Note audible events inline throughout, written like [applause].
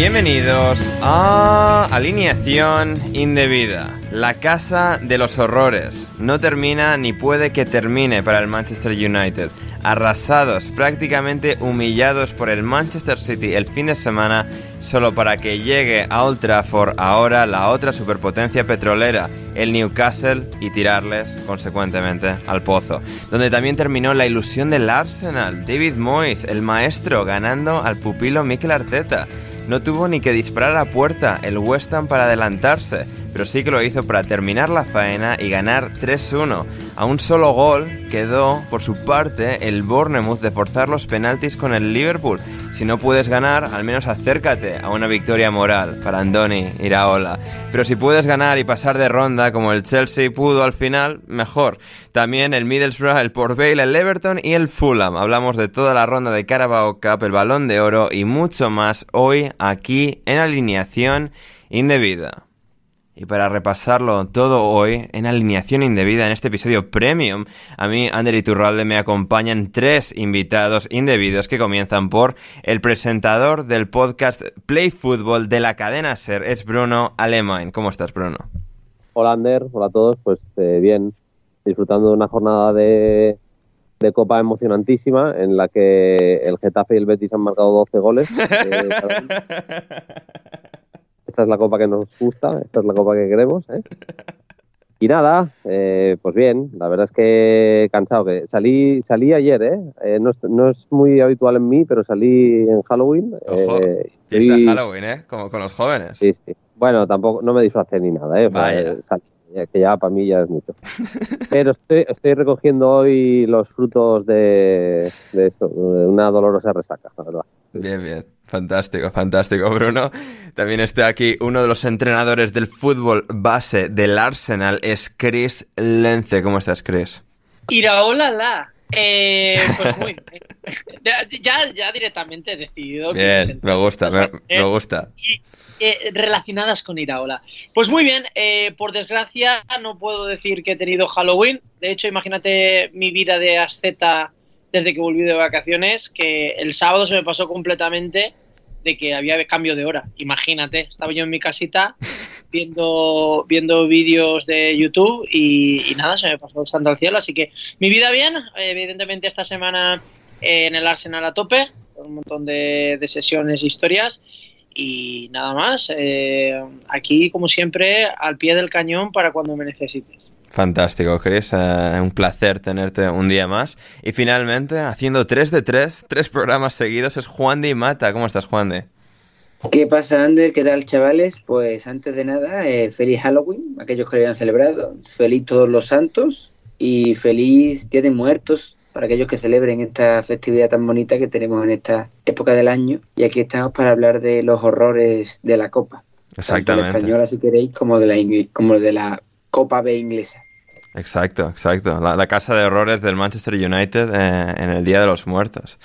Bienvenidos a Alineación Indebida, la casa de los horrores. No termina ni puede que termine para el Manchester United. Arrasados, prácticamente humillados por el Manchester City el fin de semana, solo para que llegue a Old Trafford ahora la otra superpotencia petrolera, el Newcastle, y tirarles, consecuentemente, al pozo. Donde también terminó la ilusión del Arsenal, David Moyes, el maestro, ganando al pupilo Mikel Arteta. No tuvo ni que disparar a puerta. El West Ham para adelantarse, pero sí que lo hizo para terminar la faena y ganar 3-1. A un solo gol quedó, por su parte, el Bournemouth de forzar los penaltis con el Liverpool. Si no puedes ganar, al menos acércate a una victoria moral para Andoni Iraola. Pero si puedes ganar y pasar de ronda como el Chelsea pudo al final, mejor. También el Middlesbrough, el Port Vale, el Everton y el Fulham. Hablamos de toda la ronda de Carabao Cup, el Balón de Oro y mucho más hoy aquí en Alineación Indebida. Y para repasarlo todo hoy, en alineación indebida, en este episodio premium, a mí, Ander y Turralde, me acompañan tres invitados indebidos que comienzan por el presentador del podcast Play Football de la cadena SER, es Bruno Alemán. ¿Cómo estás, Bruno? Hola, Ander. Hola a todos. Pues eh, bien, disfrutando de una jornada de, de Copa emocionantísima en la que el Getafe y el Betis han marcado 12 goles. eh. [laughs] Esta es la copa que nos gusta, esta es la copa que queremos. ¿eh? Y nada, eh, pues bien, la verdad es que cansado. que Salí, salí ayer, ¿eh? Eh, no, es, no es muy habitual en mí, pero salí en Halloween. Ojo, eh, fiesta y- Halloween, ¿eh? Como con los jóvenes. Sí, sí. Bueno, tampoco, no me disfracé ni nada, ¿eh? Vaya. Salí, que ya para mí ya es mucho. [laughs] Pero estoy, estoy recogiendo hoy los frutos de, de esto, de una dolorosa resaca, la verdad. Bien, bien. Fantástico, fantástico, Bruno. También está aquí uno de los entrenadores del fútbol base del Arsenal, es Chris Lence. ¿Cómo estás, Chris? Iraola la. Eh, pues muy [laughs] bien. [laughs] Ya, ya, directamente he decidido que Bien, mis me gusta, me, me gusta. Eh, relacionadas con Iraola. Pues muy bien, eh, por desgracia no puedo decir que he tenido Halloween. De hecho, imagínate mi vida de asceta desde que volví de vacaciones, que el sábado se me pasó completamente de que había cambio de hora. Imagínate, estaba yo en mi casita [laughs] viendo, viendo vídeos de YouTube y, y nada, se me pasó el santo al cielo. Así que mi vida bien, evidentemente esta semana eh, en el Arsenal a tope, con un montón de, de sesiones e historias. Y nada más. Eh, aquí, como siempre, al pie del cañón para cuando me necesites. Fantástico, Chris. Eh, un placer tenerte un día más. Y finalmente, haciendo 3 de 3, tres programas seguidos, es Juan de Mata. ¿Cómo estás, Juan de? ¿Qué pasa, Ander? ¿Qué tal, chavales? Pues antes de nada, eh, feliz Halloween, aquellos que lo hayan celebrado. Feliz todos los santos y feliz Día de Muertos para aquellos que celebren esta festividad tan bonita que tenemos en esta época del año. Y aquí estamos para hablar de los horrores de la Copa. Exactamente. Tanto la española, si queréis, como de la, como de la Copa B inglesa. Exacto, exacto. La, casa de horrores del Manchester United eh, en el Día de los Muertos.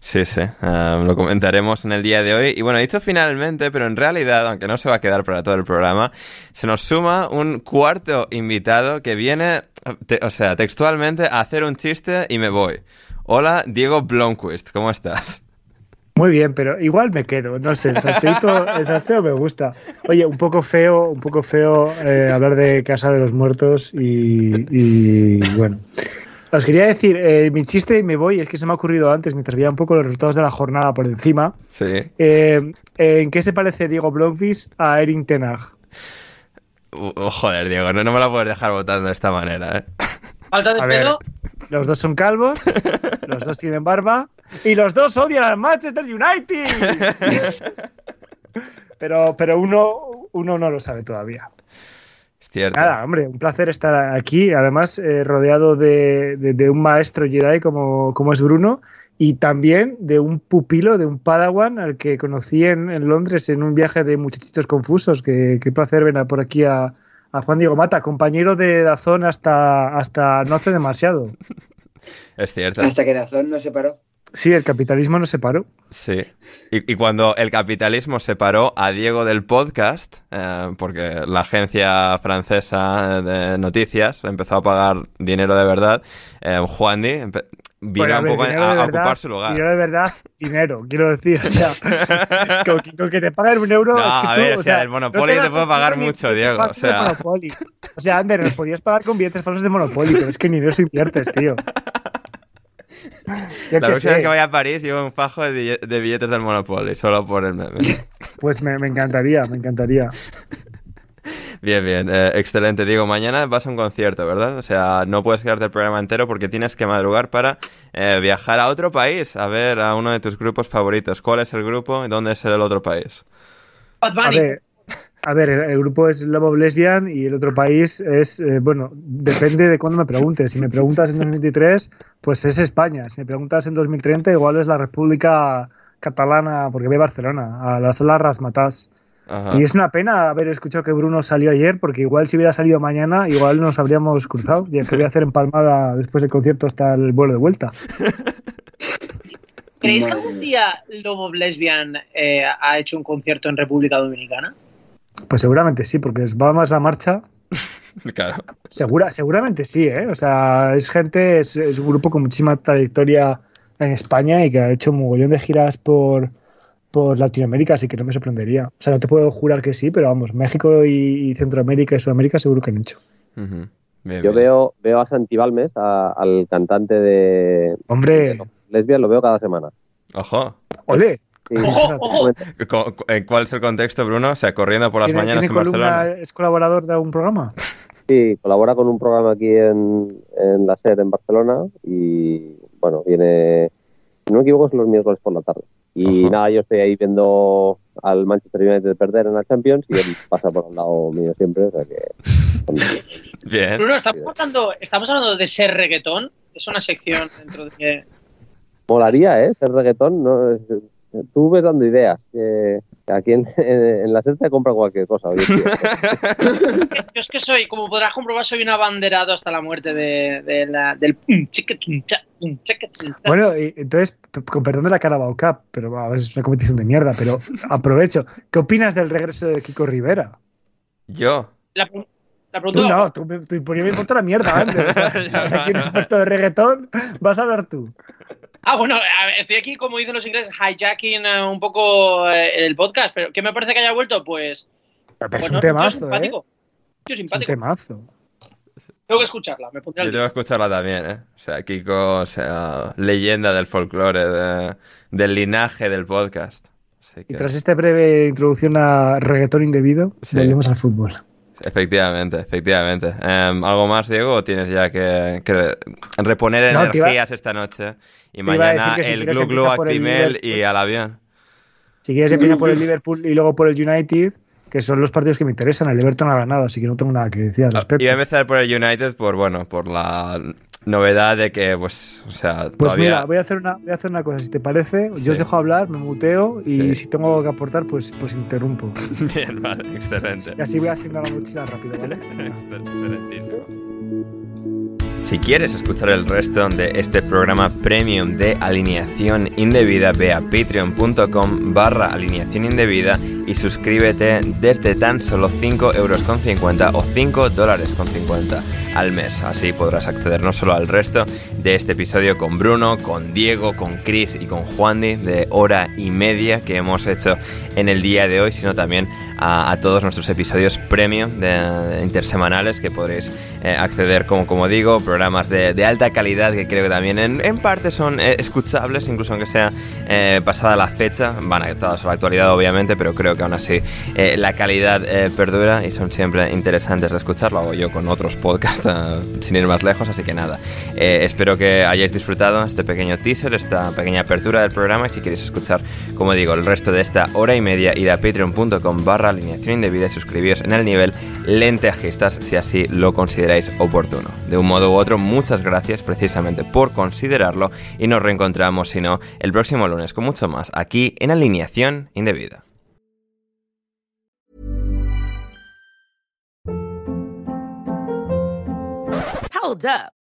Sí, sí. Eh, lo comentaremos en el día de hoy. Y bueno, dicho finalmente, pero en realidad, aunque no se va a quedar para todo el programa, se nos suma un cuarto invitado que viene, o sea, textualmente hacer un chiste y me voy. Hola, Diego Blomquist, ¿cómo estás? Muy bien, pero igual me quedo, no sé, el salseo, me gusta. Oye, un poco feo, un poco feo eh, hablar de Casa de los Muertos y, bueno. Os quería decir, eh, mi chiste y me voy, es que se me ha ocurrido antes, mientras veía un poco los resultados de la jornada por encima. Sí. Eh, ¿En qué se parece Diego Blomqvist a Erin Tenag? Joder, Diego, no, me la puedes dejar votando de esta manera, ¿eh? Falta de pelo. los dos son calvos, los dos tienen barba y los dos odian al Manchester United. pero, pero uno, uno no lo sabe todavía. Es cierto. Nada, hombre, un placer estar aquí, además eh, rodeado de, de, un maestro Jedi como, como es Bruno y también de un pupilo, de un padawan al que conocí en, en Londres en un viaje de muchachitos confusos. Qué, qué placer venir por aquí a, a Juan Diego Mata, compañero de Dazón hasta, hasta no hace demasiado. Es cierto. Hasta que Dazón no se paró. Sí, el capitalismo no se paró. Sí. Y, cuando el capitalismo separó a Diego del podcast, eh, porque la agencia francesa de noticias empezó a pagar dinero de verdad, eh, Juan Di vino un poco a, ocupar su lugar. Dinero de verdad, dinero, quiero decir. O sea, [laughs] con, que te paguen un euro. No, es que a ver, o sea, el Monopoly te, puede pagar mucho, Diego. O sea, o sea Ander, nos podías pagar con billetes falsos de Monopoly, pero es que ni eso inviertes, tío. la próxima vez que vaya a París llevo un fajo de, billetes del Monopoly, solo por el meme. Pues me, encantaría, me encantaría. Bien, bien, eh, excelente. Digo, mañana vas a un concierto, ¿verdad? O sea, no puedes quedarte el programa entero porque tienes que madrugar para eh, viajar a otro país a ver a uno de tus grupos favoritos. ¿Cuál es el grupo y dónde es el otro país? A ver, el, grupo es Love of Lesbian y el otro país es, eh, bueno, depende de cuándo me preguntes. Si me preguntas en 2023, pues es España. Si me preguntas en 2030, igual es la República Catalana, porque ve Barcelona, a las Salas Y es una pena haber escuchado que Bruno salió ayer, porque igual si hubiera salido mañana, igual nos habríamos cruzado. Y que voy a hacer empalmada después del concierto hasta el vuelo de vuelta. [laughs] ¿Creéis que algún día Love of Lesbian eh, ha hecho un concierto en República Dominicana? Pues seguramente sí, porque va más la marcha. [laughs] claro. Segura, seguramente sí, ¿eh? O sea, es gente, es, un grupo con muchísima trayectoria en España y que ha hecho un mogollón de giras por, por Latinoamérica, así que no me sorprendería. O sea, no te puedo jurar que sí, pero vamos, México y, Centroamérica y Sudamérica seguro que han hecho. Yo Veo, veo a Santi Balmes, al cantante de... Hombre. lesbia, lo veo cada semana. Ojo. Ole. ¿Cuál es el contexto, Bruno? O sea, corriendo por las mañanas en Barcelona. ¿Es colaborador de algún programa? Sí, colabora con un programa aquí en, la SER en Barcelona y, bueno, viene, si no me equivoco, son los miércoles por la tarde. Y nada, yo estoy ahí viendo al Manchester United perder en la Champions y él pasa por un lado mío siempre, o sea que... [laughs] Bien. Bruno, ¿estamos hablando, ¿estamos hablando de ser reggaetón? Es una sección dentro de... Molaría, ¿eh? Ser reggaetón, ¿no? tú ves dando ideas. Aquí en, [laughs] la SER te compra cualquier cosa. [laughs] Yo es que soy, como podrás comprobar, soy un abanderado hasta la muerte de, la, del... Bueno, entonces, con perdón de la Carabao Cup, pero a veces es una competición de mierda, pero [laughs] aprovecho. ¿Qué opinas del regreso de Kiko Rivera? Yo. La, tú no, tú, tú, me importa la mierda antes. [laughs] aquí en un puesto de reggaetón vas a ver tú. Ah, bueno, estoy aquí, como dicen los ingleses, hijacking eh, un poco eh, el podcast, pero ¿qué me parece que haya vuelto? Pues. Pero es un temazo, ¿eh? Yo simpático. Es un temazo. Tengo que escucharla, me Yo tengo que escucharla también, ¿eh? O sea, Kiko, o sea, leyenda del folclore, del linaje del podcast. Así Y que- tras esta breve introducción a reggaetón indebido, Sí. volvemos al fútbol. Efectivamente, efectivamente. Em, ¿Algo más, Diego? ¿O tienes ya que, que reponer No, iba- energías esta noche? Y mañana si el Glu Glu el Actimel y al avión. Si quieres empieza por el Liverpool y luego por el United, que son los partidos que me interesan. El Everton ha ganado, así que no tengo nada que decir al respecto. Iba a empezar por el United por, bueno, por la novedad de que, pues, o sea, Pues todavía... mira, voy a hacer una, voy a hacer una cosa, si te parece, Sí. yo os dejo hablar, me muteo y Sí. si tengo algo que aportar, pues, pues interrumpo. [laughs] Bien, vale, excelente. Y así voy haciendo la mochila rápido, ¿vale? Excel- [laughs] Excelentísimo. Si quieres escuchar el resto de este programa premium de alineación indebida, ve a patreon.com barra alineación indebida y suscríbete desde tan solo 5 euros con 50 o 5 dólares con 50 al mes. Así podrás acceder no solo al resto de este episodio con Bruno, con Diego, con Chris y con Juandi de hora y media que hemos hecho en el día de hoy, sino también a, todos nuestros episodios premium de, de intersemanales que podréis eh, acceder, como, como digo, programas de, de alta calidad que creo que también en, en parte son eh, escuchables, incluso aunque sea eh, pasada la fecha, van adaptados a la actualidad obviamente, pero creo que aún así eh, la calidad eh, perdura y son siempre interesantes de escuchar, lo hago yo con otros podcasts eh, [laughs] sin ir más lejos, así que nada, eh, espero que hayáis disfrutado este pequeño teaser, esta pequeña apertura del programa y si queréis escuchar, como digo, el resto de esta hora y media, id a patreon.com barra alineación indebida y suscribíos en el nivel lentejistas si así lo consideráis oportuno. De un modo u otro, muchas gracias precisamente por considerarlo y nos reencontramos, si no, el próximo lunes con mucho más aquí en alineación indebida. Hold up.